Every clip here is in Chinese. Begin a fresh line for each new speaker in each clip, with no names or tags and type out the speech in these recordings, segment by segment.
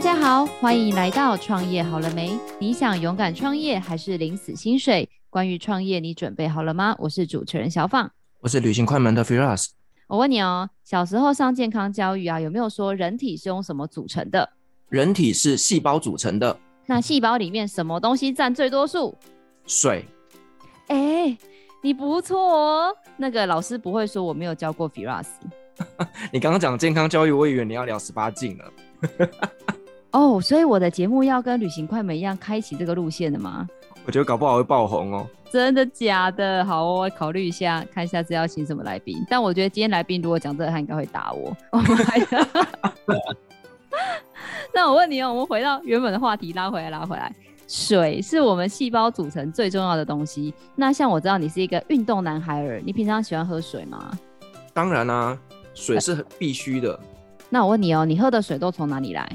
大家好，欢迎来到创业好了没？你想勇敢创业还是领死薪水？关于创业，你准备好了吗？我是主持人小放，
我是旅行快门的 Firas。
我问你哦，小时候上健康教育啊，有没有说人体是用什么组成的？
人体是细胞组成的。
那细胞里面什么东西占最多数？
水。
哎，你不错哦。那个老师不会说我没有教过 Firas。
你刚刚讲健康教育，我以为你要聊十八禁了。
哦，oh, 所以我的节目要跟旅行快门一样开启这个路线的吗？
我觉得搞不好会爆红哦。
真的假的？好哦，我考虑一下，看下次要请什么来宾。但我觉得今天来宾如果讲这个，他应该会打我。那我问你哦，我们回到原本的话题，拉回来，拉回来。水是我们细胞组成最重要的东西。那像我知道你是一个运动男孩儿，你平常喜欢喝水吗？
当然啦、啊，水是必须的。
那我问你哦，你喝的水都从哪里来？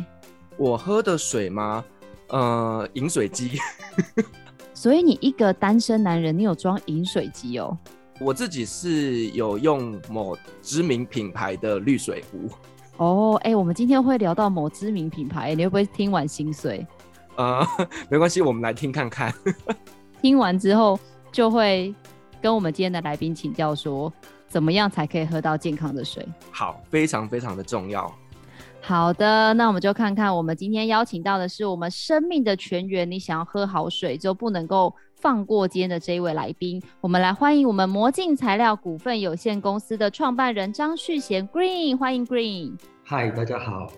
我喝的水吗？呃，饮水机。
所以你一个单身男人，你有装饮水机哦？
我自己是有用某知名品牌的滤水壶。
哦，哎，我们今天会聊到某知名品牌，你会不会听完心碎？
呃，没关系，我们来听看看。
听完之后就会跟我们今天的来宾请教说，怎么样才可以喝到健康的水？
好，非常非常的重要。
好的，那我们就看看我们今天邀请到的是我们生命的泉源。你想要喝好水，就不能够放过今天的这一位来宾。我们来欢迎我们魔镜材料股份有限公司的创办人张旭贤 Green，欢迎 Green。
嗨，大家好。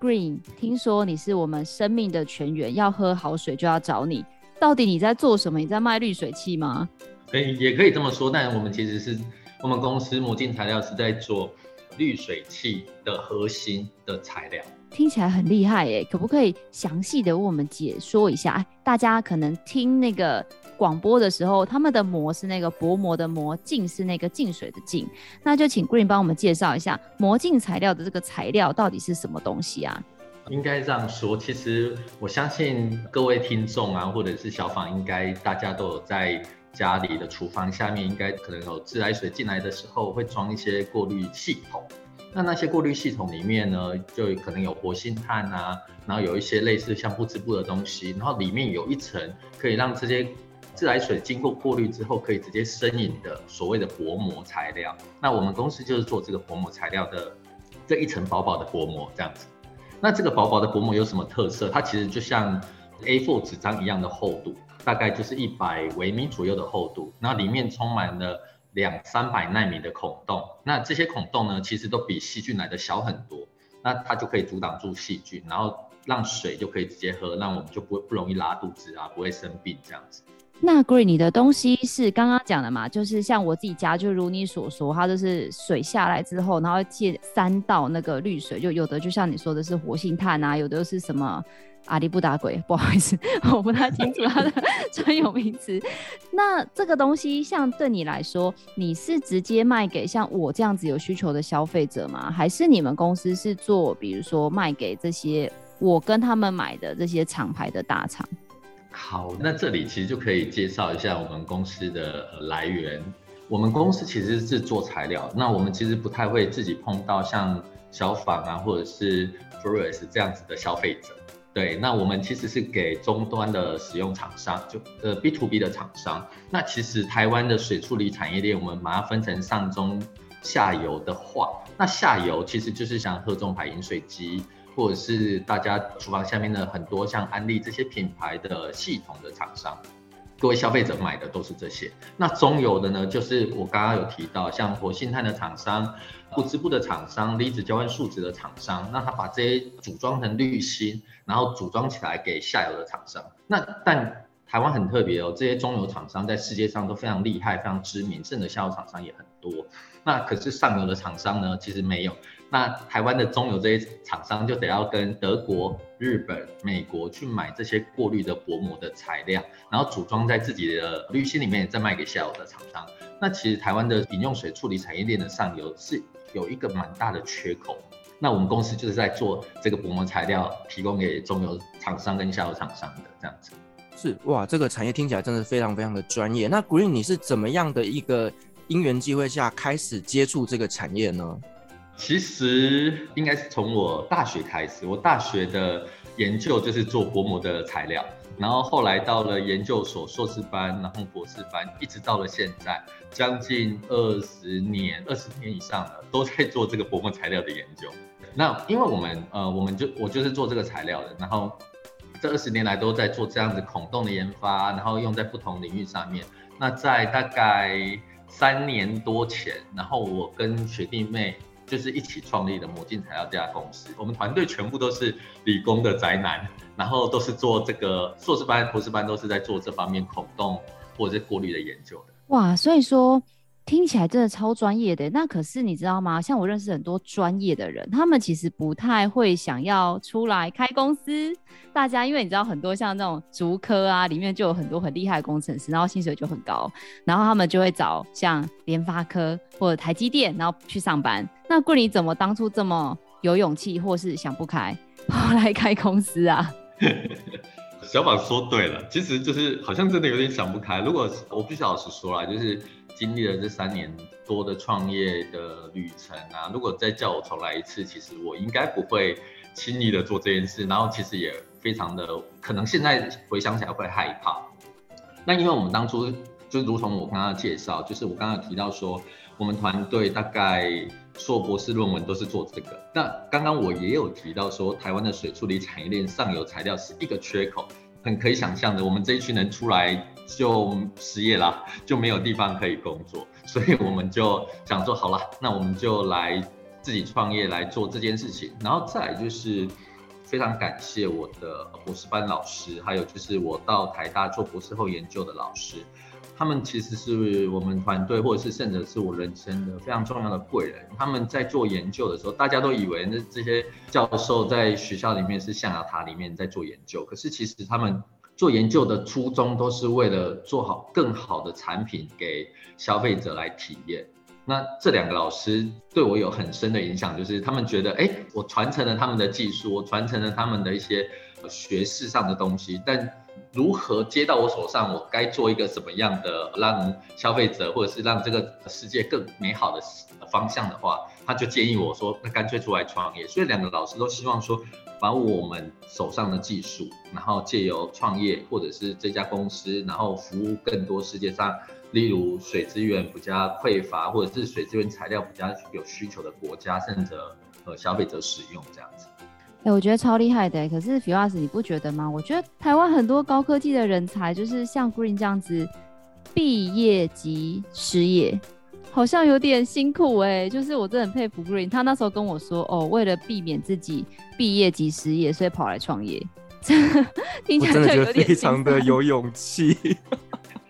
Green，听说你是我们生命的泉源，要喝好水就要找你。到底你在做什么？你在卖滤水器吗？
可以，也可以这么说。但我们其实是我们公司魔镜材料是在做。滤水器的核心的材料
听起来很厉害耶，可不可以详细的为我们解说一下？大家可能听那个广播的时候，他们的膜是那个薄膜的膜，镜是那个净水的净，那就请 Green 帮我们介绍一下膜镜材料的这个材料到底是什么东西啊？
应该这样说，其实我相信各位听众啊，或者是小访，应该大家都有在。家里的厨房下面应该可能有自来水进来的时候会装一些过滤系统，那那些过滤系统里面呢，就可能有活性炭啊，然后有一些类似像不织布的东西，然后里面有一层可以让这些自来水经过过滤之后可以直接生饮的所谓的薄膜材料。那我们公司就是做这个薄膜材料的这一层薄薄的薄膜这样子。那这个薄薄的薄膜有什么特色？它其实就像 A4 纸张一样的厚度。大概就是一百微米左右的厚度，那里面充满了两三百纳米的孔洞，那这些孔洞呢，其实都比细菌来的小很多，那它就可以阻挡住细菌，然后让水就可以直接喝，让我们就不不容易拉肚子啊，不会生病这样子。
那 Green，你的东西是刚刚讲的嘛？就是像我自己家，就如你所说，它就是水下来之后，然后借三道那个滤水，就有的就像你说的是活性炭啊，有的是什么？阿里不达鬼，不好意思，我不太清楚它的 专有名词。那这个东西，像对你来说，你是直接卖给像我这样子有需求的消费者吗？还是你们公司是做，比如说卖给这些我跟他们买的这些厂牌的大厂？
好，那这里其实就可以介绍一下我们公司的来源。我们公司其实是做材料，那我们其实不太会自己碰到像小访啊，或者是 Flores 这样子的消费者。对，那我们其实是给终端的使用厂商，就呃 B to B 的厂商。那其实台湾的水处理产业链，我们把它分成上中下游的话，那下游其实就是像喝中牌饮水机，或者是大家厨房下面的很多像安利这些品牌的系统的厂商。各位消费者买的都是这些，那中游的呢，就是我刚刚有提到，像活性炭的厂商、不织布的厂商、离子交换树脂的厂商，那他把这些组装成滤芯，然后组装起来给下游的厂商。那但台湾很特别哦，这些中游厂商在世界上都非常厉害、非常知名，甚至下游厂商也很多。那可是上游的厂商呢，其实没有。那台湾的中游这些厂商就得要跟德国、日本、美国去买这些过滤的薄膜的材料，然后组装在自己的滤芯里面，再卖给下游的厂商。那其实台湾的饮用水处理产业链的上游是有一个蛮大的缺口。那我们公司就是在做这个薄膜材料，提供给中游厂商跟下游厂商的这样子。
是哇，这个产业听起来真的非常非常的专业。那 Green，你是怎么样的一个因缘机会下开始接触这个产业呢？
其实应该是从我大学开始，我大学的研究就是做薄膜的材料，然后后来到了研究所硕士班，然后博士班，一直到了现在，将近二十年，二十年以上了，都在做这个薄膜材料的研究。那因为我们呃，我们就我就是做这个材料的，然后这二十年来都在做这样子孔洞的研发，然后用在不同领域上面。那在大概三年多前，然后我跟学弟妹就是一起创立的魔镜材料这家公司。我们团队全部都是理工的宅男，然后都是做这个硕士班、博士班都是在做这方面孔洞或者是过滤的研究的。
哇，所以说。听起来真的超专业的，那可是你知道吗？像我认识很多专业的人，他们其实不太会想要出来开公司。大家因为你知道很多像那种竹科啊，里面就有很多很厉害的工程师，然后薪水就很高，然后他们就会找像联发科或者台积电，然后去上班。那桂林怎么当初这么有勇气，或是想不开，跑来开公司啊？
小宝说对了，其实就是好像真的有点想不开。如果我必须老实说啦，就是。经历了这三年多的创业的旅程啊，如果再叫我重来一次，其实我应该不会轻易的做这件事，然后其实也非常的可能现在回想起来会害怕。那因为我们当初就如同我刚刚介绍，就是我刚刚提到说，我们团队大概硕博士论文都是做这个。那刚刚我也有提到说，台湾的水处理产业链上游材料是一个缺口。很可以想象的，我们这一群人出来就失业了，就没有地方可以工作，所以我们就想说，好了，那我们就来自己创业来做这件事情。然后再来就是非常感谢我的博士班老师，还有就是我到台大做博士后研究的老师。他们其实是我们团队，或者是甚至是我人生的非常重要的贵人。他们在做研究的时候，大家都以为那这些教授在学校里面是象牙塔里面在做研究，可是其实他们做研究的初衷都是为了做好更好的产品给消费者来体验。那这两个老师对我有很深的影响，就是他们觉得，哎，我传承了他们的技术，我传承了他们的一些学识上的东西，但。如何接到我手上？我该做一个什么样的让消费者或者是让这个世界更美好的方向的话，他就建议我说，那干脆出来创业。所以两个老师都希望说，把我们手上的技术，然后借由创业或者是这家公司，然后服务更多世界上，例如水资源比较匮乏或者是水资源材料比较有需求的国家，甚至呃消费者使用这样子。
哎、我觉得超厉害的。可是 Firas，你不觉得吗？我觉得台湾很多高科技的人才，就是像 Green 这样子，毕业即失业，好像有点辛苦哎。就是我真的很佩服 Green，他那时候跟我说，哦，为了避免自己毕业即失业，所以跑来创业。听起来就有点
非常的有勇气。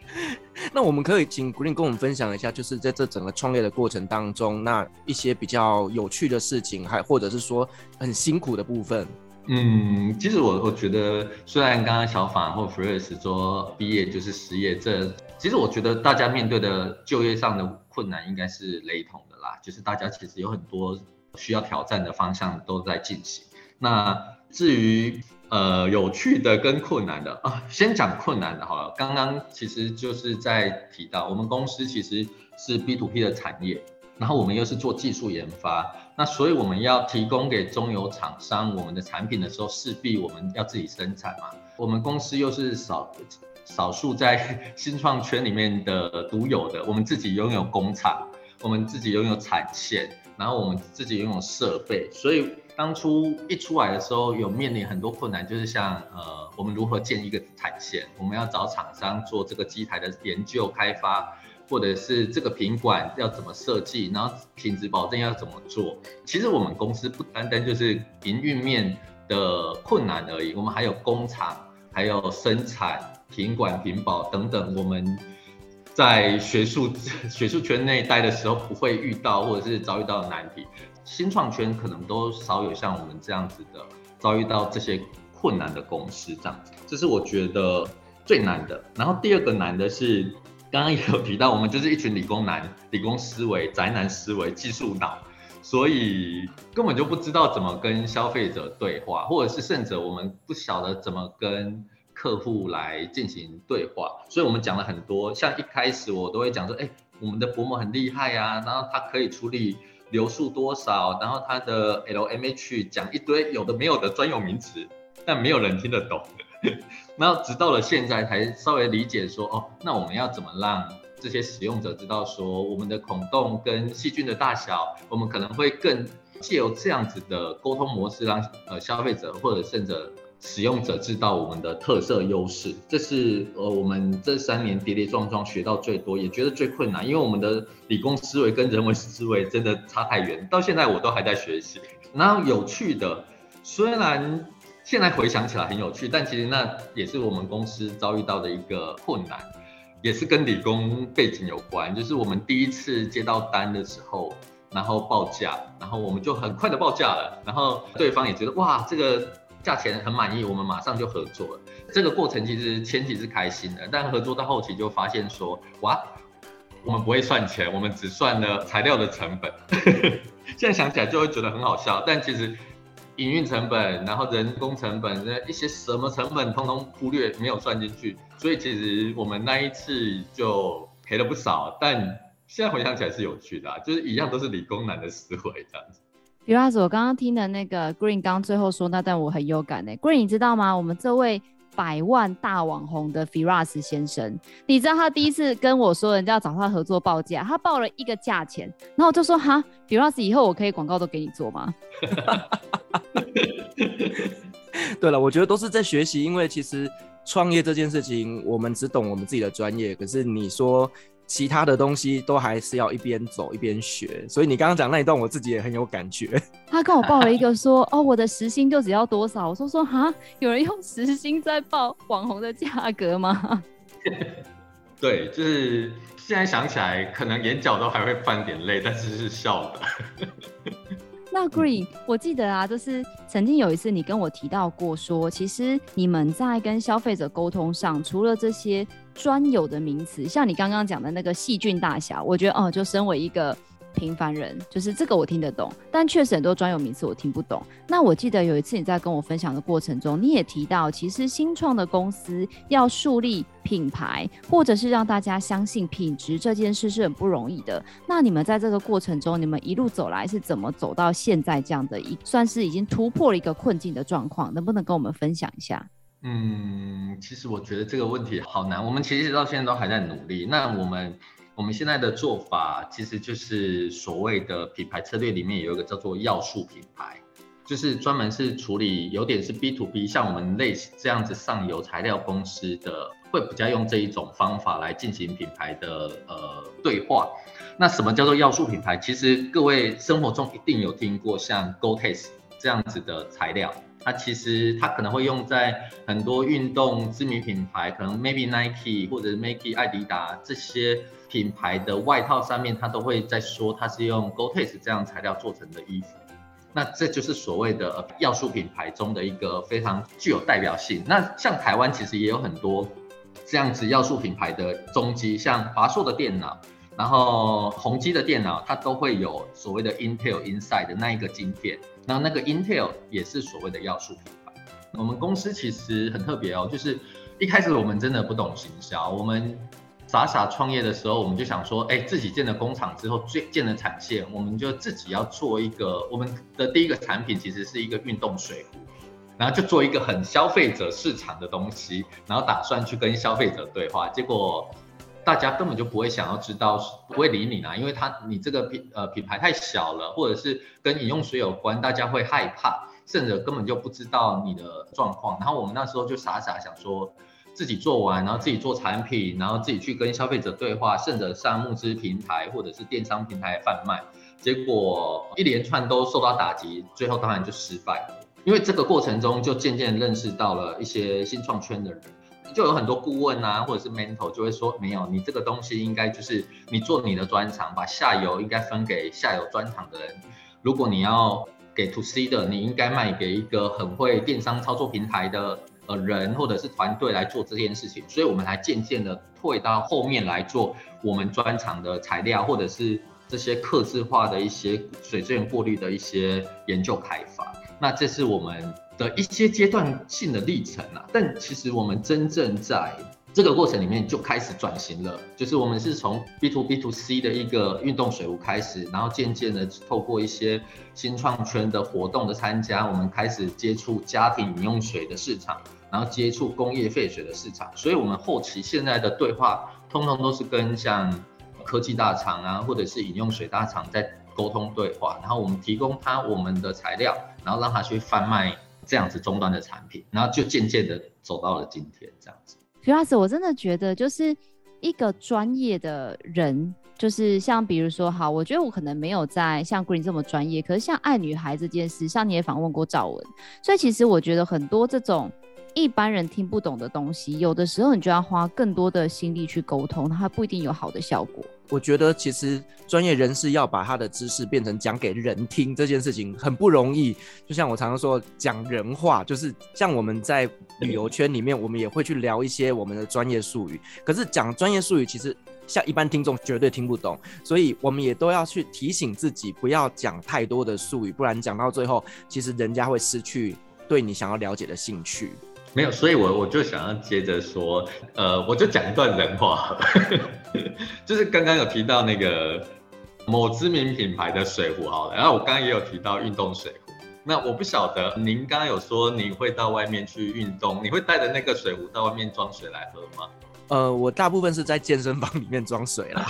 那我们可以请 Green 跟我们分享一下，就是在这整个创业的过程当中，那一些比较有趣的事情，还或者是说很辛苦的部分。
嗯，其实我我觉得，虽然刚刚小法或 Firas 说毕业就是失业，这其实我觉得大家面对的就业上的困难应该是雷同的啦，就是大家其实有很多需要挑战的方向都在进行。那至于呃，有趣的跟困难的啊，先讲困难的好了。刚刚其实就是在提到，我们公司其实是 B to B 的产业，然后我们又是做技术研发，那所以我们要提供给中游厂商我们的产品的时候，势必我们要自己生产嘛。我们公司又是少少数在 新创圈里面的独有的，我们自己拥有工厂，我们自己拥有产线，然后我们自己拥有设备，所以。当初一出来的时候，有面临很多困难，就是像呃，我们如何建一个产线，我们要找厂商做这个机台的研究开发，或者是这个品管要怎么设计，然后品质保证要怎么做。其实我们公司不单单就是营运面的困难而已，我们还有工厂，还有生产、品管、品保等等，我们在学术 学术圈内待的时候不会遇到或者是遭遇到的难题。新创圈可能都少有像我们这样子的遭遇到这些困难的公司这样子，这是我觉得最难的。然后第二个难的是，刚刚也有提到，我们就是一群理工男、理工思维、宅男思维、技术脑，所以根本就不知道怎么跟消费者对话，或者是甚至我们不晓得怎么跟客户来进行对话。所以我们讲了很多，像一开始我都会讲说，哎，我们的薄膜很厉害呀，然后它可以处理。流速多少？然后它的 LMH 讲一堆有的没有的专有名词，但没有人听得懂。然后直到了现在才稍微理解说，哦，那我们要怎么让这些使用者知道说，我们的孔洞跟细菌的大小，我们可能会更借由这样子的沟通模式，让呃消费者或者甚至使用者知道我们的特色优势。这是呃我们这三年跌跌撞撞学到最多，也觉得最困难，因为我们的理工思维跟人文思维真的差太远，到现在我都还在学习。然后有趣的，虽然。现在回想起来很有趣，但其实那也是我们公司遭遇到的一个困难，也是跟理工背景有关。就是我们第一次接到单的时候，然后报价，然后我们就很快的报价了，然后对方也觉得哇，这个价钱很满意，我们马上就合作了。这个过程其实前期是开心的，但合作到后期就发现说哇，我们不会算钱，我们只算了材料的成本。现在想起来就会觉得很好笑，但其实。营运成本，然后人工成本，那一些什么成本，通通忽略，没有算进去。所以其实我们那一次就赔了不少，但现在回想起来是有趣的，啊，就是一样都是理工男的思维这样子。
比如说我刚刚听的那个 Green 刚最后说那段我很有感呢。Green，你知道吗？我们这位百万大网红的 Firas 先生，你知道他第一次跟我说人家要找他合作报价，他报了一个价钱，然后我就说哈，Firas 以后我可以广告都给你做吗？
对了，我觉得都是在学习，因为其实创业这件事情，我们只懂我们自己的专业，可是你说其他的东西都还是要一边走一边学。所以你刚刚讲那一段，我自己也很有感觉。
他跟我报了一个说，哦，我的时薪就只要多少？我说说哈，有人用时薪在报网红的价格吗？
对，就是现在想起来，可能眼角都还会泛点泪，但是是笑的。
那 Green，我记得啊，就是曾经有一次你跟我提到过说，说其实你们在跟消费者沟通上，除了这些专有的名词，像你刚刚讲的那个细菌大小，我觉得哦，就身为一个。平凡人就是这个我听得懂，但确实很多专有名词我听不懂。那我记得有一次你在跟我分享的过程中，你也提到，其实新创的公司要树立品牌，或者是让大家相信品质这件事是很不容易的。那你们在这个过程中，你们一路走来是怎么走到现在这样的一算是已经突破了一个困境的状况？能不能跟我们分享一下？
嗯，其实我觉得这个问题好难。我们其实到现在都还在努力。那我们。我们现在的做法其实就是所谓的品牌策略里面有一个叫做要素品牌，就是专门是处理有点是 B to B，像我们类似这样子上游材料公司的，会比较用这一种方法来进行品牌的呃对话。那什么叫做要素品牌？其实各位生活中一定有听过像 Gore-Tex 这样子的材料。它其实它可能会用在很多运动知名品牌，可能 maybe Nike 或者 maybe 爱迪达这些品牌的外套上面，它都会在说它是用 Gore-Tex 这样材料做成的衣服。那这就是所谓的要素品牌中的一个非常具有代表性。那像台湾其实也有很多这样子要素品牌的踪迹，像华硕的电脑，然后宏基的电脑，它都会有所谓的 Intel Inside 的那一个晶片。那那个 Intel 也是所谓的要素品牌。我们公司其实很特别哦，就是一开始我们真的不懂行销，我们傻傻创业的时候，我们就想说，哎，自己建了工厂之后，最建了产线，我们就自己要做一个，我们的第一个产品其实是一个运动水壶，然后就做一个很消费者市场的东西，然后打算去跟消费者对话，结果。大家根本就不会想要知道，不会理你啦，因为他你这个品呃品牌太小了，或者是跟饮用水有关，大家会害怕，甚至根本就不知道你的状况。然后我们那时候就傻傻想说，自己做完，然后自己做产品，然后自己去跟消费者对话，甚至上募资平台或者是电商平台贩卖，结果一连串都受到打击，最后当然就失败。因为这个过程中就渐渐认识到了一些新创圈的人。就有很多顾问啊，或者是 mentor 就会说，没有，你这个东西应该就是你做你的专长，把下游应该分给下游专长的人。如果你要给 to C 的，你应该卖给一个很会电商操作平台的呃人或者是团队来做这件事情。所以我们才渐渐的退到后面来做我们专长的材料，或者是这些客制化的一些水资源过滤的一些研究开发。那这是我们的一些阶段性的历程啊，但其实我们真正在这个过程里面就开始转型了，就是我们是从 B to B to C 的一个运动水壶开始，然后渐渐的透过一些新创圈的活动的参加，我们开始接触家庭饮用水的市场，然后接触工业废水的市场，所以我们后期现在的对话，通通都是跟像科技大厂啊，或者是饮用水大厂在沟通对话，然后我们提供他我们的材料，然后让他去贩卖这样子终端的产品，然后就渐渐的走到了今天这样子。
徐老师我真的觉得就是一个专业的人，就是像比如说，好，我觉得我可能没有在像 Green 这么专业，可是像爱女孩这件事，像你也访问过赵文，所以其实我觉得很多这种一般人听不懂的东西，有的时候你就要花更多的心力去沟通，它不一定有好的效果。
我觉得其实专业人士要把他的知识变成讲给人听这件事情很不容易。就像我常常说，讲人话，就是像我们在旅游圈里面，我们也会去聊一些我们的专业术语。可是讲专业术语，其实像一般听众绝对听不懂，所以我们也都要去提醒自己，不要讲太多的术语，不然讲到最后，其实人家会失去对你想要了解的兴趣。
没有，所以我我就想要接着说，呃，我就讲一段人话，就是刚刚有提到那个某知名品牌的水壶，好了，然后我刚刚也有提到运动水壶，那我不晓得您刚刚有说你会到外面去运动，你会带着那个水壶到外面装水来喝吗？
呃，我大部分是在健身房里面装水啦。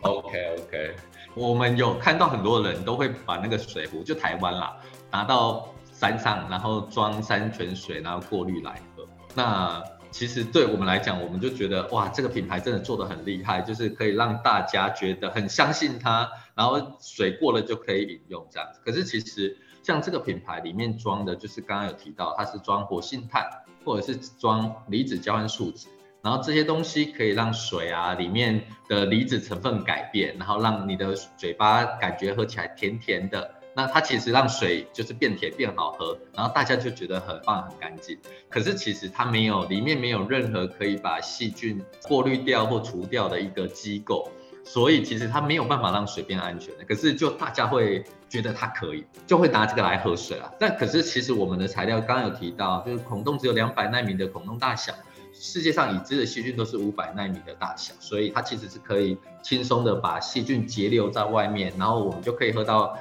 OK OK，我们有看到很多人都会把那个水壶，就台湾啦，拿到。山上，然后装山泉水，然后过滤来喝。那其实对我们来讲，我们就觉得哇，这个品牌真的做得很厉害，就是可以让大家觉得很相信它，然后水过了就可以饮用这样子。可是其实像这个品牌里面装的，就是刚刚有提到，它是装活性炭，或者是装离子交换树脂，然后这些东西可以让水啊里面的离子成分改变，然后让你的嘴巴感觉喝起来甜甜的。那它其实让水就是变甜变好喝，然后大家就觉得很棒很干净。可是其实它没有，里面没有任何可以把细菌过滤掉或除掉的一个机构，所以其实它没有办法让水变安全的。可是就大家会觉得它可以，就会拿这个来喝水啊。但可是其实我们的材料刚刚有提到，就是孔洞只有两百纳米的孔洞大小，世界上已知的细菌都是五百纳米的大小，所以它其实是可以轻松的把细菌截留在外面，然后我们就可以喝到。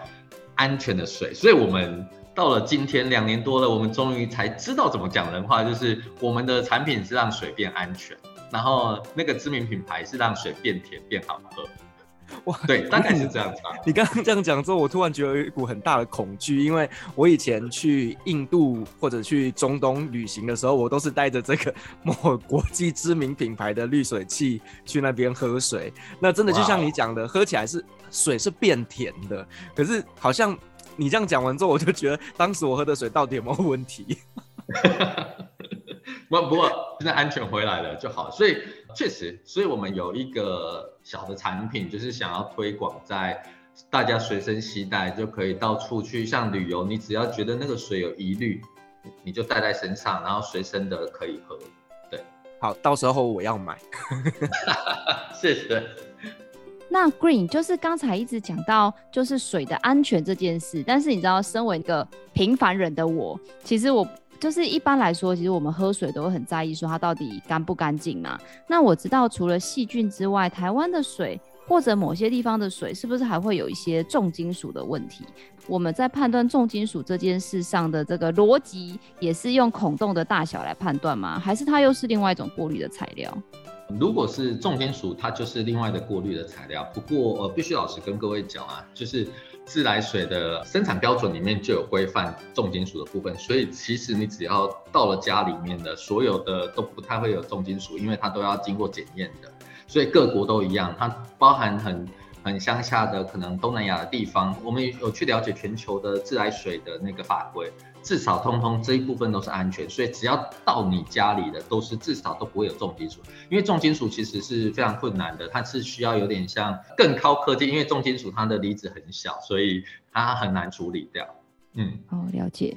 安全的水，所以我们到了今天两年多了，我们终于才知道怎么讲人话，就是我们的产品是让水变安全，然后那个知名品牌是让水变甜变好喝。哇，对，大概是这样子。
你刚刚这样讲之后，我突然觉得有一股很大的恐惧，因为我以前去印度或者去中东旅行的时候，我都是带着这个 某国际知名品牌的滤水器去那边喝水。那真的就像你讲的，喝起来是。水是变甜的，可是好像你这样讲完之后，我就觉得当时我喝的水到底有没有问题？
不不过现在安全回来了就好，所以确实，所以我们有一个小的产品，就是想要推广在大家随身携带就可以到处去，像旅游，你只要觉得那个水有疑虑，你就带在身上，然后随身的可以喝。对，
好，到时候我要买。
谢谢。
那 Green 就是刚才一直讲到就是水的安全这件事，但是你知道，身为一个平凡人的我，其实我就是一般来说，其实我们喝水都会很在意说它到底干不干净嘛。那我知道除了细菌之外，台湾的水或者某些地方的水，是不是还会有一些重金属的问题？我们在判断重金属这件事上的这个逻辑，也是用孔洞的大小来判断吗？还是它又是另外一种过滤的材料？
如果是重金属，它就是另外的过滤的材料。不过，呃，必须老实跟各位讲啊，就是自来水的生产标准里面就有规范重金属的部分，所以其实你只要到了家里面的所有的都不太会有重金属，因为它都要经过检验的。所以各国都一样，它包含很很乡下的可能东南亚的地方，我们有去了解全球的自来水的那个法规。至少通通这一部分都是安全，所以只要到你家里的都是至少都不会有重金属，因为重金属其实是非常困难的，它是需要有点像更高科技，因为重金属它的离子很小，所以它很难处理掉。嗯，
哦，了解。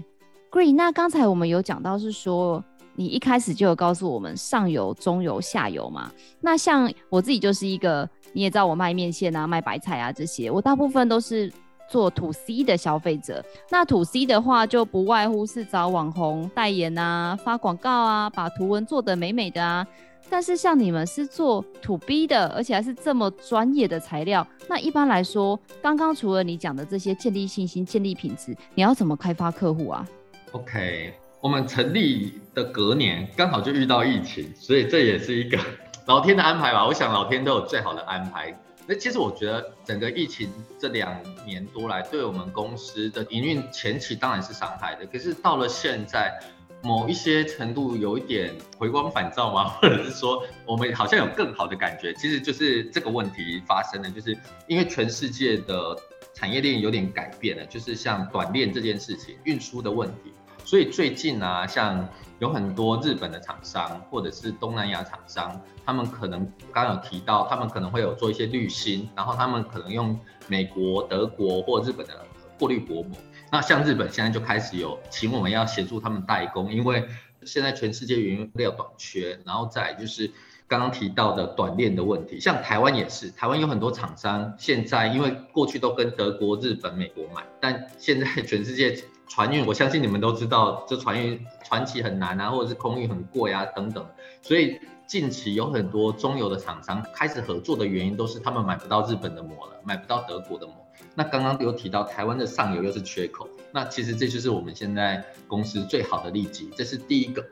Green，那刚才我们有讲到是说你一开始就有告诉我们上游、中游、下游嘛，那像我自己就是一个，你也知道我卖面线啊、卖白菜啊这些，我大部分都是。做 to C 的消费者，那 to C 的话就不外乎是找网红代言啊、发广告啊、把图文做得美美的啊。但是像你们是做 To B 的，而且还是这么专业的材料，那一般来说，刚刚除了你讲的这些建立信心、建立品质，你要怎么开发客户啊
？OK，我们成立的隔年刚好就遇到疫情，所以这也是一个 老天的安排吧。我想老天都有最好的安排。那其实我觉得整个疫情这两年多来，对我们公司的营运前期当然是伤害的，可是到了现在。某一些程度有一点回光返照吗？或者是说我们好像有更好的感觉？其实就是这个问题发生了，就是因为全世界的产业链有点改变了，就是像短链这件事情，运输的问题。所以最近啊，像有很多日本的厂商或者是东南亚厂商，他们可能刚刚有提到，他们可能会有做一些滤芯，然后他们可能用美国、德国或日本的过滤薄膜。那像日本现在就开始有请我们要协助他们代工，因为现在全世界原料短缺，然后再就是刚刚提到的短链的问题，像台湾也是，台湾有很多厂商现在因为过去都跟德国、日本、美国买，但现在全世界船运，我相信你们都知道，这船运船期很难啊，或者是空运很贵啊等等，所以近期有很多中游的厂商开始合作的原因，都是他们买不到日本的膜了，买不到德国的膜。那刚刚有提到台湾的上游又是缺口，那其实这就是我们现在公司最好的利基，这是第一个。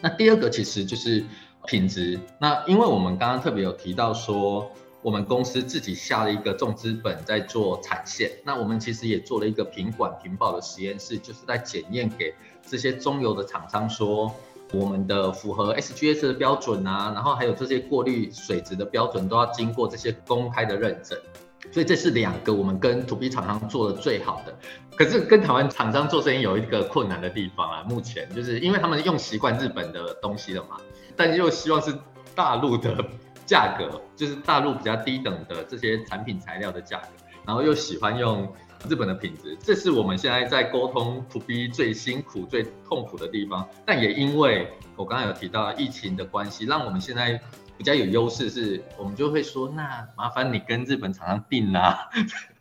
那第二个其实就是品质。那因为我们刚刚特别有提到说，我们公司自己下了一个重资本在做产线，那我们其实也做了一个品管品保的实验室，就是在检验给这些中游的厂商说，我们的符合 SGS 的标准啊，然后还有这些过滤水质的标准都要经过这些公开的认证。所以这是两个我们跟 To B 厂商做的最好的，可是跟台湾厂商做生意有一个困难的地方啊，目前就是因为他们用习惯日本的东西了嘛，但又希望是大陆的价格，就是大陆比较低等的这些产品材料的价格，然后又喜欢用日本的品质，这是我们现在在沟通 To B 最辛苦、最痛苦的地方。但也因为我刚刚有提到疫情的关系，让我们现在。比较有优势是，我们就会说，那麻烦你跟日本厂商订啊，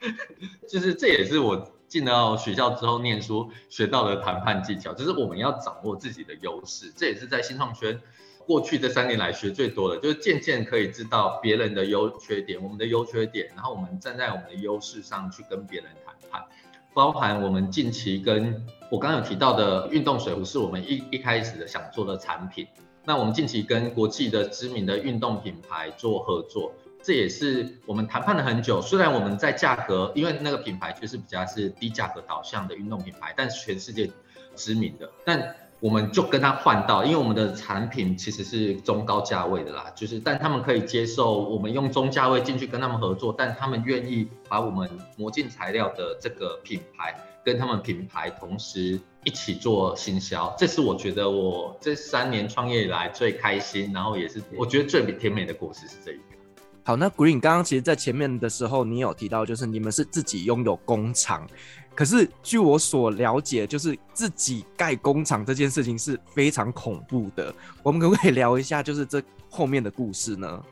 就是这也是我进到学校之后念书学到的谈判技巧，就是我们要掌握自己的优势，这也是在新创圈过去这三年来学最多的，就是渐渐可以知道别人的优缺点，我们的优缺点，然后我们站在我们的优势上去跟别人谈判，包含我们近期跟我刚刚有提到的运动水壶，是我们一一开始的想做的产品。那我们近期跟国际的知名的运动品牌做合作，这也是我们谈判了很久。虽然我们在价格，因为那个品牌确实比较是低价格导向的运动品牌，但是全世界知名的，但我们就跟他换到，因为我们的产品其实是中高价位的啦，就是但他们可以接受我们用中价位进去跟他们合作，但他们愿意把我们魔镜材料的这个品牌跟他们品牌同时。一起做行销，这是我觉得我这三年创业以来最开心，然后也是我觉得最甜美的果实是这一个。
好，那 Green 刚刚其实，在前面的时候，你有提到，就是你们是自己拥有工厂，可是据我所了解，就是自己盖工厂这件事情是非常恐怖的。我们可不可以聊一下，就是这后面的故事呢？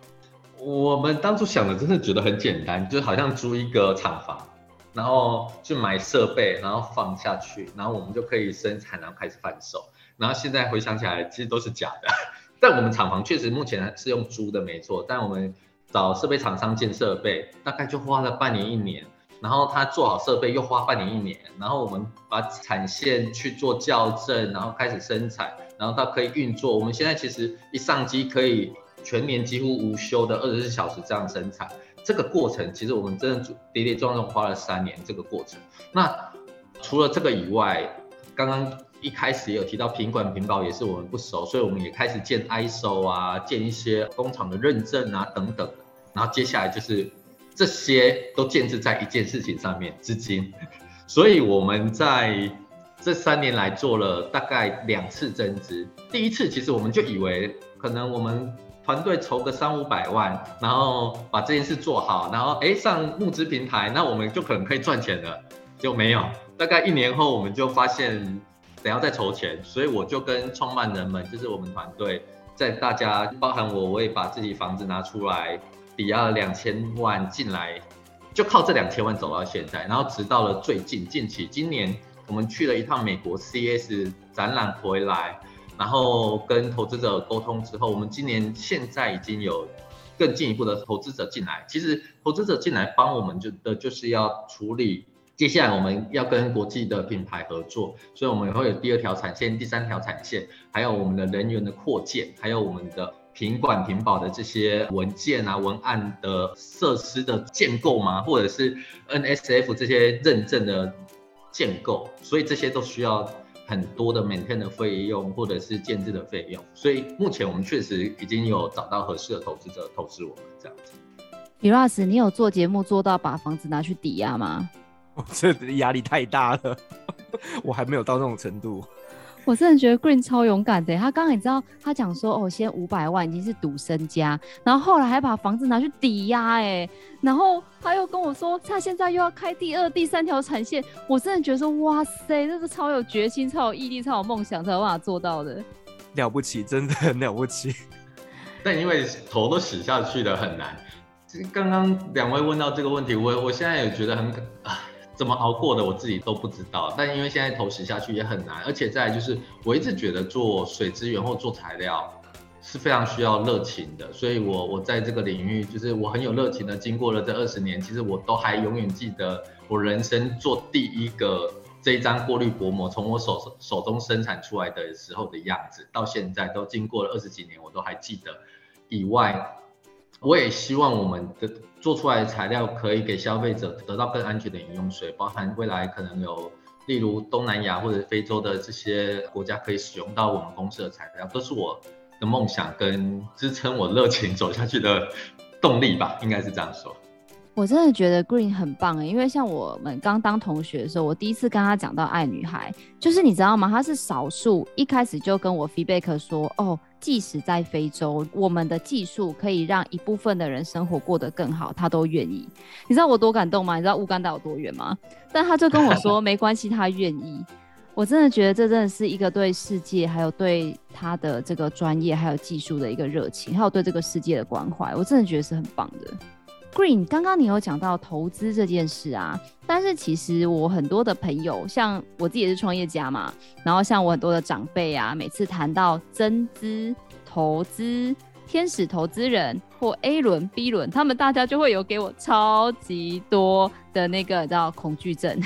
我们当初想的，真的觉得很简单，就好像租一个厂房。然后去买设备，然后放下去，然后我们就可以生产，然后开始贩售。然后现在回想起来，其实都是假的。但我们厂房确实目前是用租的，没错。但我们找设备厂商建设备，大概就花了半年一年。然后他做好设备又花半年一年。然后我们把产线去做校正，然后开始生产，然后到可以运作。我们现在其实一上机可以全年几乎无休的二十四小时这样生产。这个过程其实我们真的跌跌撞撞花了三年。这个过程，那除了这个以外，刚刚一开始也有提到品管品保也是我们不熟，所以我们也开始建 ISO 啊，建一些工厂的认证啊等等。然后接下来就是这些都建置在一件事情上面，资金。所以我们在这三年来做了大概两次增资。第一次其实我们就以为可能我们。团队筹个三五百万，然后把这件事做好，然后哎上募资平台，那我们就可能可以赚钱了，就没有。大概一年后，我们就发现得要再筹钱，所以我就跟创办人们，就是我们团队，在大家包含我，我也把自己房子拿出来抵押了两千万进来，就靠这两千万走到现在，然后直到了最近近期，今年我们去了一趟美国 CS 展览回来。然后跟投资者沟通之后，我们今年现在已经有更进一步的投资者进来。其实投资者进来帮我们就的就是要处理接下来我们要跟国际的品牌合作，所以我们也会有第二条产线、第三条产线，还有我们的人员的扩建，还有我们的品管品保的这些文件啊、文案的设施的建构吗，或者是 NSF 这些认证的建构，所以这些都需要。很多的 maintain 的费用，或者是建置的费用，所以目前我们确实已经有找到合适的投资者投资我们这样子。
Firas，你有做节目做到把房子拿去抵押吗？
我这压力太大了，我还没有到那种程度。
我真的觉得 Green 超勇敢的，他刚刚你知道他讲说哦，先五百万已经是赌身家，然后后来还把房子拿去抵押，哎，然后他又跟我说他现在又要开第二、第三条产线，我真的觉得说哇塞，这是超有决心、超有毅力、超有梦想才有办法做到的，
了不起，真的很了不起。
但因为头都洗下去的很难，刚刚两位问到这个问题，我我现在也觉得很啊。怎么熬过的，我自己都不知道。但因为现在投食下去也很难，而且再就是，我一直觉得做水资源或做材料是非常需要热情的。所以我我在这个领域，就是我很有热情的。经过了这二十年，其实我都还永远记得我人生做第一个这一张过滤薄膜从我手手中生产出来的时候的样子，到现在都经过了二十几年，我都还记得。以外。我也希望我们的做出来的材料可以给消费者得到更安全的饮用水，包含未来可能有，例如东南亚或者非洲的这些国家可以使用到我们公司的材料，都是我的梦想跟支撑我热情走下去的动力吧，应该是这样说。
我真的觉得 Green 很棒哎，因为像我们刚当同学的时候，我第一次跟他讲到爱女孩，就是你知道吗？他是少数一开始就跟我 feedback 说，哦，即使在非洲，我们的技术可以让一部分的人生活过得更好，他都愿意。你知道我多感动吗？你知道乌干达有多远吗？但他就跟我说 没关系，他愿意。我真的觉得这真的是一个对世界，还有对他的这个专业还有技术的一个热情，还有对这个世界的关怀，我真的觉得是很棒的。Green，刚刚你有讲到投资这件事啊，但是其实我很多的朋友，像我自己也是创业家嘛，然后像我很多的长辈啊，每次谈到增资、投资、天使投资人或 A 轮、B 轮，他们大家就会有给我超级多的那个叫恐惧症，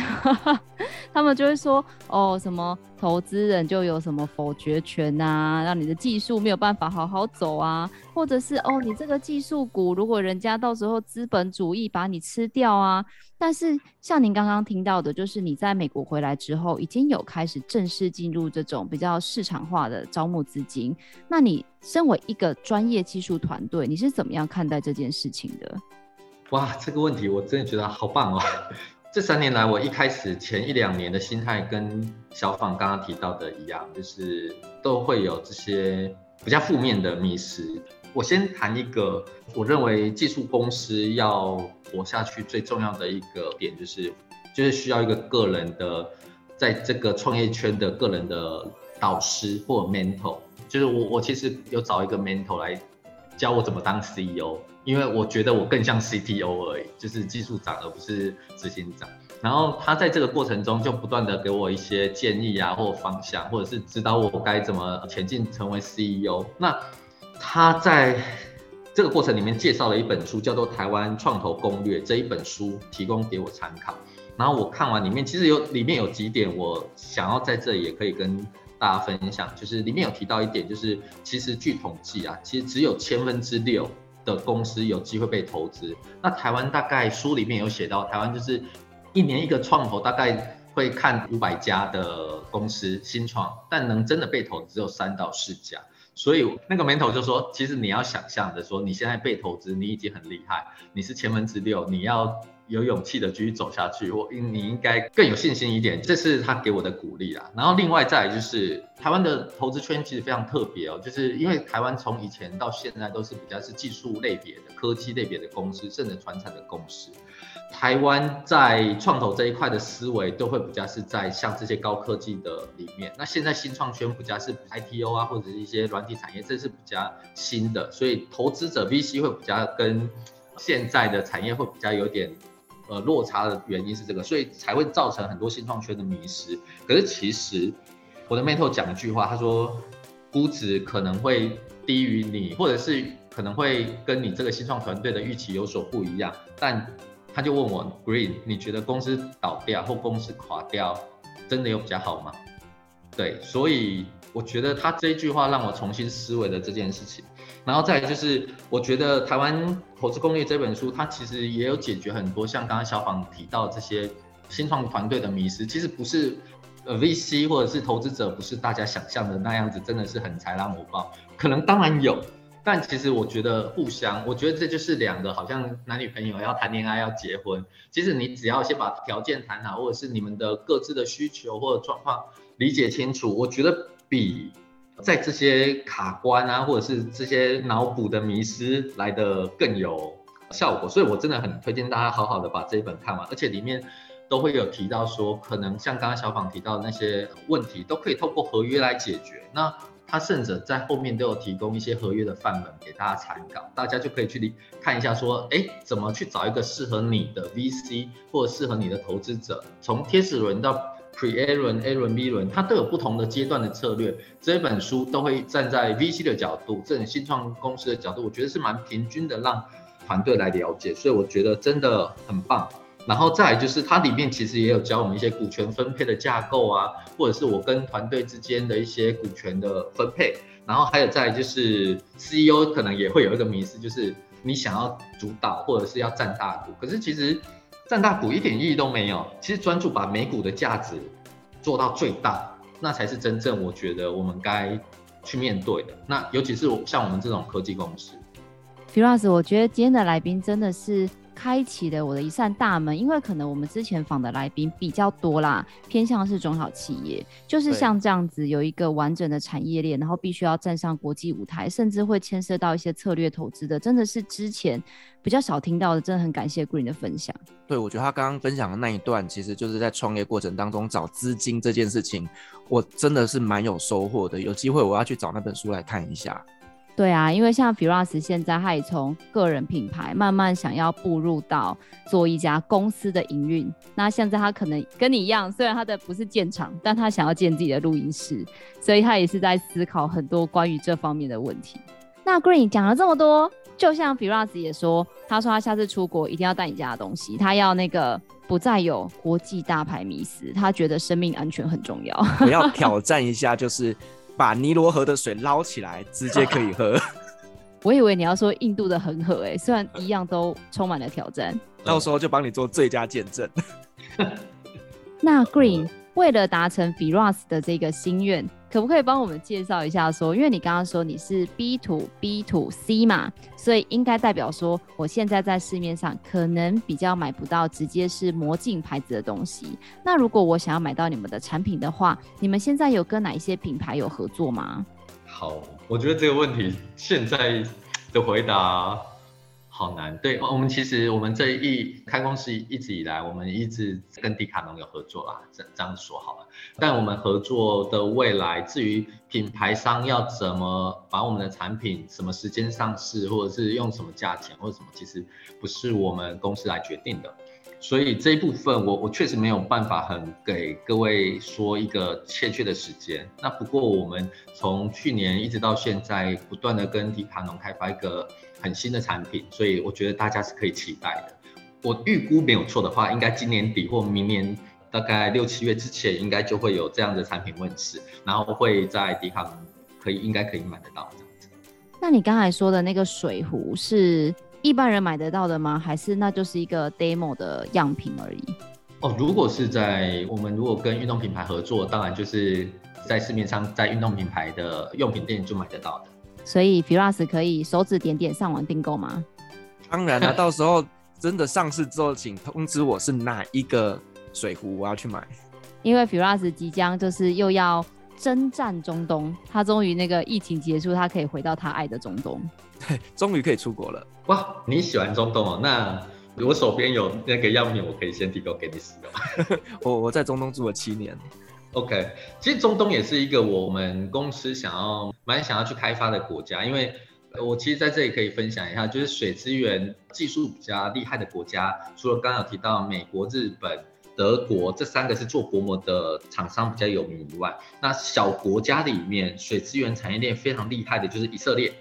他们就会说哦，什么投资人就有什么否决权啊，让你的技术没有办法好好走啊，或者是哦，你这个技术股如果人家到时候资本主义把你吃掉啊。但是像您刚刚听到的，就是你在美国回来之后，已经有开始正式进入这种比较市场化的招募资金。那你身为一个专业技术团队，你是怎么样看待这件事情的？
哇，这个问题我真的觉得好棒哦！这三年来，我一开始前一两年的心态跟小访刚刚提到的一样，就是都会有这些比较负面的迷失。我先谈一个，我认为技术公司要活下去最重要的一个点，就是就是需要一个个人的，在这个创业圈的个人的导师或 mentor。就是我我其实有找一个 mentor 来教我怎么当 CEO。因为我觉得我更像 CTO 而已，就是技术长而不是执行长。然后他在这个过程中就不断的给我一些建议啊，或方向，或者是指导我该怎么前进成为 CEO。那他在这个过程里面介绍了一本书，叫做《台湾创投攻略》这一本书，提供给我参考。然后我看完里面，其实有里面有几点我想要在这里也可以跟大家分享，就是里面有提到一点，就是其实据统计啊，其实只有千分之六。的公司有机会被投资，那台湾大概书里面有写到，台湾就是一年一个创投，大概会看五百家的公司新创，但能真的被投只有三到四家，所以那个 mentor 就说，其实你要想象的说，你现在被投资，你已经很厉害，你是前分之六，你要。有勇气的继续走下去，我应你应该更有信心一点，这是他给我的鼓励啦。然后另外再来就是台湾的投资圈其实非常特别哦，就是因为台湾从以前到现在都是比较是技术类别的、科技类别的公司，甚至传产的公司。台湾在创投这一块的思维都会比较是在像这些高科技的里面。那现在新创圈比较是 ITO 啊，或者是一些软体产业，这是比较新的，所以投资者 VC 会比较跟现在的产业会比较有点。呃，落差的原因是这个，所以才会造成很多新创圈的迷失。可是其实我的 mentor 讲一句话，他说，估值可能会低于你，或者是可能会跟你这个新创团队的预期有所不一样。但他就问我 Green，你觉得公司倒掉或公司垮掉，真的有比较好吗？对，所以我觉得他这句话让我重新思维了这件事情。然后再来就是，我觉得台湾投资攻略这本书，它其实也有解决很多像刚刚小访提到这些新创团队的迷思。其实不是呃 VC 或者是投资者不是大家想象的那样子，真的是很豺狼虎豹。可能当然有，但其实我觉得互相，我觉得这就是两个好像男女朋友要谈恋爱要结婚，其实你只要先把条件谈好，或者是你们的各自的需求或者状况理解清楚，我觉得比。在这些卡关啊，或者是这些脑补的迷思来得更有效果，所以我真的很推荐大家好好的把这一本看完，而且里面都会有提到说，可能像刚刚小访提到的那些问题，都可以透过合约来解决。那他甚至在后面都有提供一些合约的范本给大家参考，大家就可以去看一下，说，哎，怎么去找一个适合你的 VC 或者适合你的投资者，从天使轮到。Pre-A 轮、A 轮、B 轮，它都有不同的阶段的策略。这本书都会站在 VC 的角度，这种新创公司的角度，我觉得是蛮平均的，让团队来了解。所以我觉得真的很棒。然后再就是它里面其实也有教我们一些股权分配的架构啊，或者是我跟团队之间的一些股权的分配。然后还有再就是 CEO 可能也会有一个迷思，就是你想要主导或者是要占大股，可是其实。占大股一点意义都没有，其实专注把美股的价值做到最大，那才是真正我觉得我们该去面对的。那尤其是像我们这种科技公司
，Firas，我觉得今天的来宾真的是。开启了我的一扇大门，因为可能我们之前访的来宾比较多啦，偏向是中小企业，就是像这样子有一个完整的产业链，然后必须要站上国际舞台，甚至会牵涉到一些策略投资的，真的是之前比较少听到的，真的很感谢 Green 的分享。
对，我觉得他刚刚分享的那一段，其实就是在创业过程当中找资金这件事情，我真的是蛮有收获的。有机会我要去找那本书来看一下。
对啊，因为像 Firas 现在他也从个人品牌慢慢想要步入到做一家公司的营运。那现在他可能跟你一样，虽然他的不是建厂，但他想要建自己的录音室，所以他也是在思考很多关于这方面的问题。那 Green 讲了这么多，就像 Firas 也说，他说他下次出国一定要带你家的东西，他要那个不再有国际大牌迷思，他觉得生命安全很重要。
我要挑战一下，就是。把尼罗河的水捞起来，直接可以喝。
我以为你要说印度的恒河，哎，虽然一样都充满了挑战。
到时候就帮你做最佳见证。
那 Green 为了达成 Firas 的这个心愿。可不可以帮我们介绍一下说？说，因为你刚刚说你是 B to B to C 嘛，所以应该代表说，我现在在市面上可能比较买不到直接是魔镜牌子的东西。那如果我想要买到你们的产品的话，你们现在有跟哪一些品牌有合作吗？
好，我觉得这个问题现在的回答。好难，对，我们其实我们这一开公司一直以来，我们一直跟迪卡侬有合作啦，这这样说好了。但我们合作的未来，至于品牌商要怎么把我们的产品什么时间上市，或者是用什么价钱或者什么，其实不是我们公司来决定的。所以这一部分我我确实没有办法很给各位说一个确切的时间。那不过我们从去年一直到现在，不断的跟迪卡侬开发一个很新的产品，所以我觉得大家是可以期待的。我预估没有错的话，应该今年底或明年大概六七月之前，应该就会有这样的产品问世，然后会在迪卡侬可以应该可以买得到这样子。
那你刚才说的那个水壶是？一般人买得到的吗？还是那就是一个 demo 的样品而已？
哦，如果是在我们如果跟运动品牌合作，当然就是在市面上在运动品牌的用品店就买得到的。
所以 Firas 可以手指点点上网订购吗？
当然了，到时候真的上市之后，请通知我是哪一个水壶，我要去买。
因为 Firas 即将就是又要征战中东，他终于那个疫情结束，他可以回到他爱的中东。
对，终于可以出国了。
哇，你喜欢中东哦？那我手边有那个样品，我可以先提供给你使用。
我我在中东住了七年。
OK，其实中东也是一个我们公司想要蛮想要去开发的国家，因为我其实在这里可以分享一下，就是水资源技术比较厉害的国家，除了刚刚有提到美国、日本、德国这三个是做薄膜的厂商比较有名以外，那小国家里面水资源产业链非常厉害的就是以色列、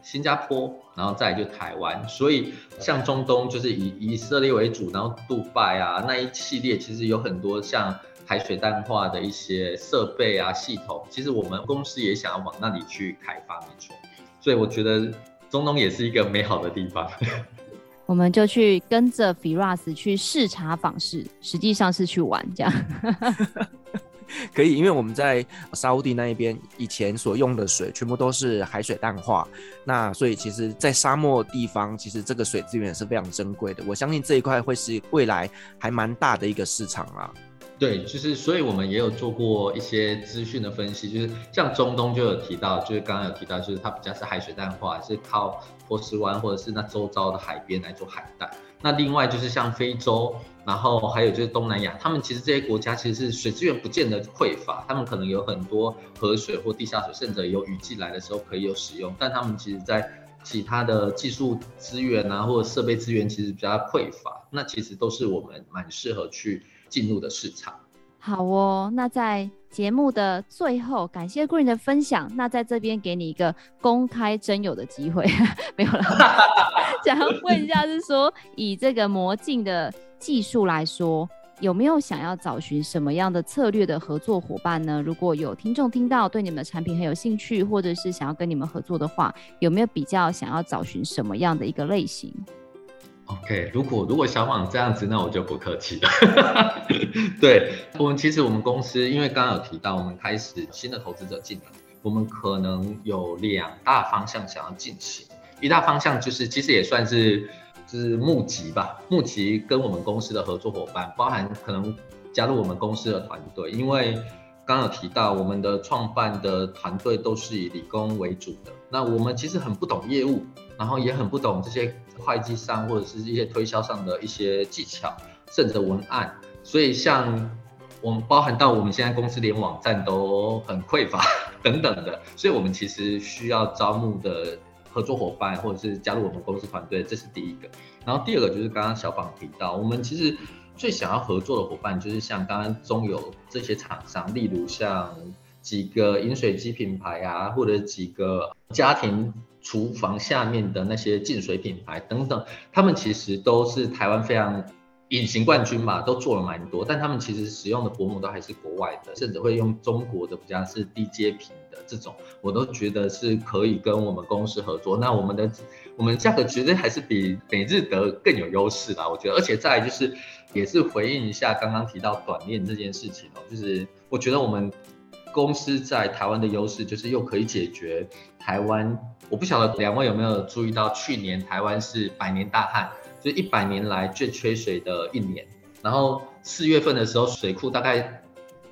新加坡，然后再就台湾。所以像中东就是以以色列为主，然后杜拜啊那一系列其实有很多像海水淡化的一些设备啊系统，其实我们公司也想要往那里去开发，没错。所以我觉得中东也是一个美好的地方。
我们就去跟着 Firas 去视察访视，实际上是去玩这样。
可以，因为我们在沙乌地那一边以前所用的水全部都是海水淡化，那所以其实，在沙漠地方，其实这个水资源是非常珍贵的。我相信这一块会是未来还蛮大的一个市场啊。
对，就是，所以我们也有做过一些资讯的分析，就是像中东就有提到，就是刚刚有提到，就是它比较是海水淡化，是靠波斯湾或者是那周遭的海边来做海淡。那另外就是像非洲，然后还有就是东南亚，他们其实这些国家其实是水资源不见得匮乏，他们可能有很多河水或地下水，甚至有雨季来的时候可以有使用，但他们其实在其他的技术资源啊或者设备资源其实比较匮乏，那其实都是我们蛮适合去。进入的市场，
好哦。那在节目的最后，感谢 Green 的分享。那在这边给你一个公开征友的机会，没有了。想要问一下，是说以这个魔镜的技术来说，有没有想要找寻什么样的策略的合作伙伴呢？如果有听众听到对你们的产品很有兴趣，或者是想要跟你们合作的话，有没有比较想要找寻什么样的一个类型
？OK，如果如果小访这样子，那我就不客气了。对，我们其实我们公司，因为刚刚有提到，我们开始新的投资者进来，我们可能有两大方向想要进行。一大方向就是，其实也算是就是募集吧，募集跟我们公司的合作伙伴，包含可能加入我们公司的团队。因为刚刚有提到，我们的创办的团队都是以理工为主的，那我们其实很不懂业务。然后也很不懂这些会计上或者是一些推销上的一些技巧，甚至文案，所以像我们包含到我们现在公司连网站都很匮乏等等的，所以我们其实需要招募的合作伙伴或者是加入我们公司团队，这是第一个。然后第二个就是刚刚小访提到，我们其实最想要合作的伙伴就是像刚刚中有这些厂商，例如像几个饮水机品牌啊，或者几个家庭。厨房下面的那些净水品牌等等，他们其实都是台湾非常隐形冠军嘛，都做了蛮多。但他们其实使用的薄膜都还是国外的，甚至会用中国的比较是低阶品的这种，我都觉得是可以跟我们公司合作。那我们的我们价格绝对还是比美日德更有优势啦，我觉得。而且再就是也是回应一下刚刚提到短链这件事情哦，就是我觉得我们。公司在台湾的优势就是又可以解决台湾，我不晓得两位有没有注意到，去年台湾是百年大旱，就是一百年来最缺水的一年。然后四月份的时候，水库大概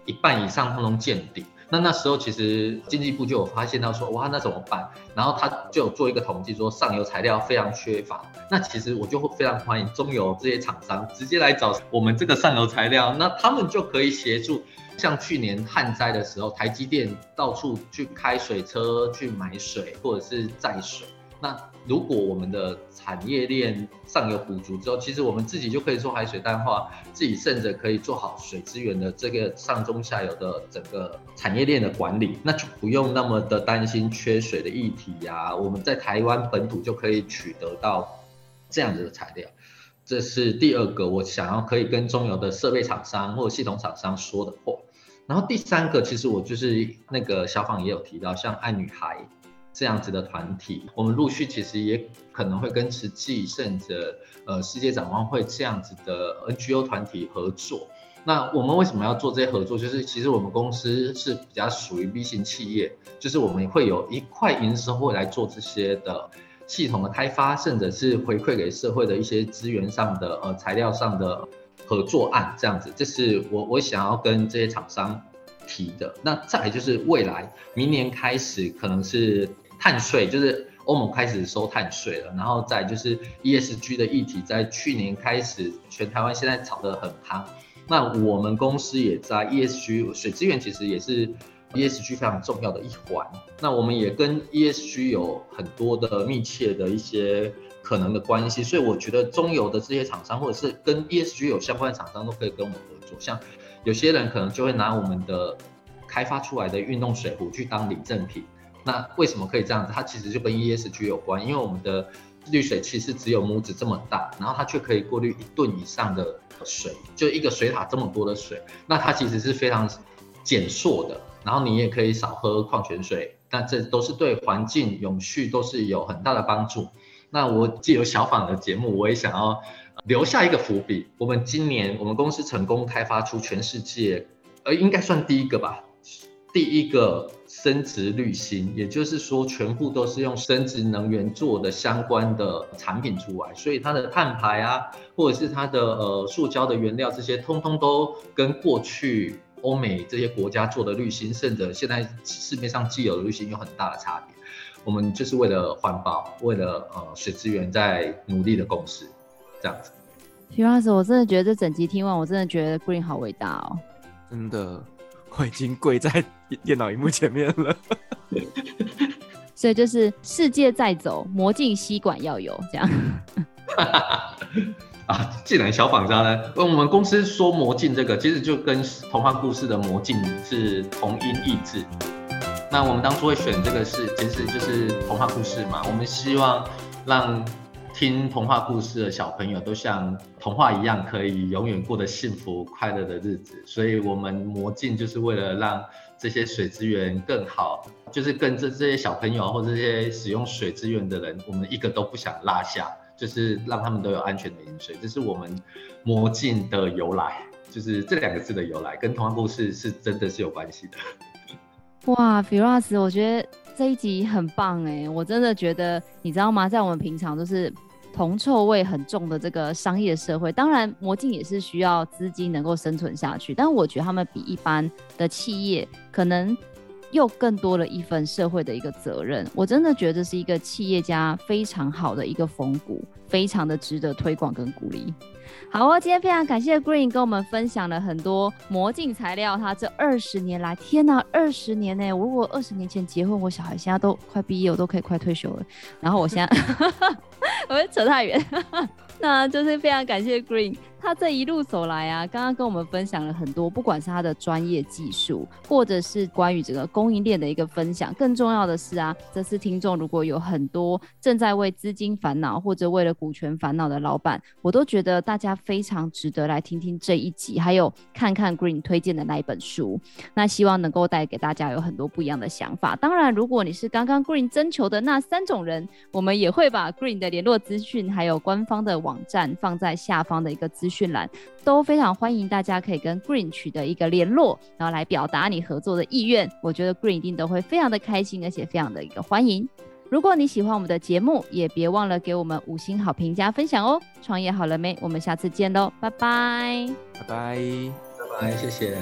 一半以上通通见底。那那时候其实经济部就有发现到说，哇，那怎么办？然后他就有做一个统计，说上游材料非常缺乏。那其实我就会非常欢迎中游这些厂商直接来找我们这个上游材料，那他们就可以协助。像去年旱灾的时候，台积电到处去开水车去买水，或者是载水。那如果我们的产业链上游补足之后，其实我们自己就可以做海水淡化，自己甚至可以做好水资源的这个上中下游的整个产业链的管理，那就不用那么的担心缺水的议题呀。我们在台湾本土就可以取得到这样子的材料。这是第二个我想要可以跟中游的设备厂商或者系统厂商说的话。然后第三个，其实我就是那个小访也有提到，像爱女孩这样子的团体，我们陆续其实也可能会跟慈济甚至呃世界展望会这样子的 NGO 团体合作。那我们为什么要做这些合作？就是其实我们公司是比较属于 B 型企业，就是我们会有一块营收会来做这些的系统的开发，甚至是回馈给社会的一些资源上的呃材料上的。合作案这样子，这是我我想要跟这些厂商提的。那再就是未来明年开始可能是碳税，就是欧盟开始收碳税了。然后再就是 ESG 的议题，在去年开始，全台湾现在炒得很夯。那我们公司也在 ESG 水资源，其实也是 ESG 非常重要的一环。那我们也跟 ESG 有很多的密切的一些。可能的关系，所以我觉得中游的这些厂商，或者是跟 ESG 有相关的厂商，都可以跟我们合作。像有些人可能就会拿我们的开发出来的运动水壶去当礼赠品。那为什么可以这样子？它其实就跟 ESG 有关，因为我们的滤水器是只有拇指这么大，然后它却可以过滤一吨以上的水，就一个水塔这么多的水，那它其实是非常减塑的。然后你也可以少喝矿泉水，那这都是对环境永续都是有很大的帮助。那我借由小访的节目，我也想要留下一个伏笔。我们今年我们公司成功开发出全世界，呃，应该算第一个吧，第一个生殖滤芯，也就是说全部都是用生殖能源做的相关的产品出来，所以它的碳排啊，或者是它的呃塑胶的原料这些，通通都跟过去欧美这些国家做的滤芯，甚至现在市面上既有的滤芯有很大的差别。我们就是为了环保，为了呃水资源在努力的公司，这样子。
徐老师，我真的觉得这整集听完，我真的觉得 Green 好伟大哦。
真的，我已经跪在电脑荧幕前面了。
所以就是世界在走，魔镜吸管要有这样。
啊，既然小仿家呢，我们公司说魔镜这个，其实就跟童话故事的魔镜是同音异字。那我们当初会选这个是，其实就是童话故事嘛。我们希望让听童话故事的小朋友都像童话一样，可以永远过得幸福快乐的日子。所以，我们魔镜就是为了让这些水资源更好，就是跟这这些小朋友或这些使用水资源的人，我们一个都不想落下，就是让他们都有安全的饮水。这是我们魔镜的由来，就是这两个字的由来，跟童话故事是真的是有关系的。
哇，Firas，我觉得这一集很棒哎，我真的觉得，你知道吗？在我们平常都是铜臭味很重的这个商业社会，当然魔镜也是需要资金能够生存下去，但我觉得他们比一般的企业可能又更多了一份社会的一个责任。我真的觉得这是一个企业家非常好的一个风骨，非常的值得推广跟鼓励。好哦，今天非常感谢 Green 跟我们分享了很多魔镜材料。他这二十年来，天哪，二十年呢！我如果二十年前结婚，我小孩现在都快毕业，我都可以快退休了。然后我现在，我会扯太远。那就是非常感谢 Green。他这一路走来啊，刚刚跟我们分享了很多，不管是他的专业技术，或者是关于这个供应链的一个分享。更重要的是啊，这次听众如果有很多正在为资金烦恼或者为了股权烦恼的老板，我都觉得大家非常值得来听听这一集，还有看看 Green 推荐的那一本书。那希望能够带给大家有很多不一样的想法。当然，如果你是刚刚 Green 征求的那三种人，我们也会把 Green 的联络资讯还有官方的网站放在下方的一个资讯栏都非常欢迎大家可以跟 Green 取得一个联络，然后来表达你合作的意愿。我觉得 Green 一定都会非常的开心，而且非常的一个欢迎。如果你喜欢我们的节目，也别忘了给我们五星好评加分享哦。创业好了没？我们下次见喽，拜拜，
拜拜，
拜拜，谢谢。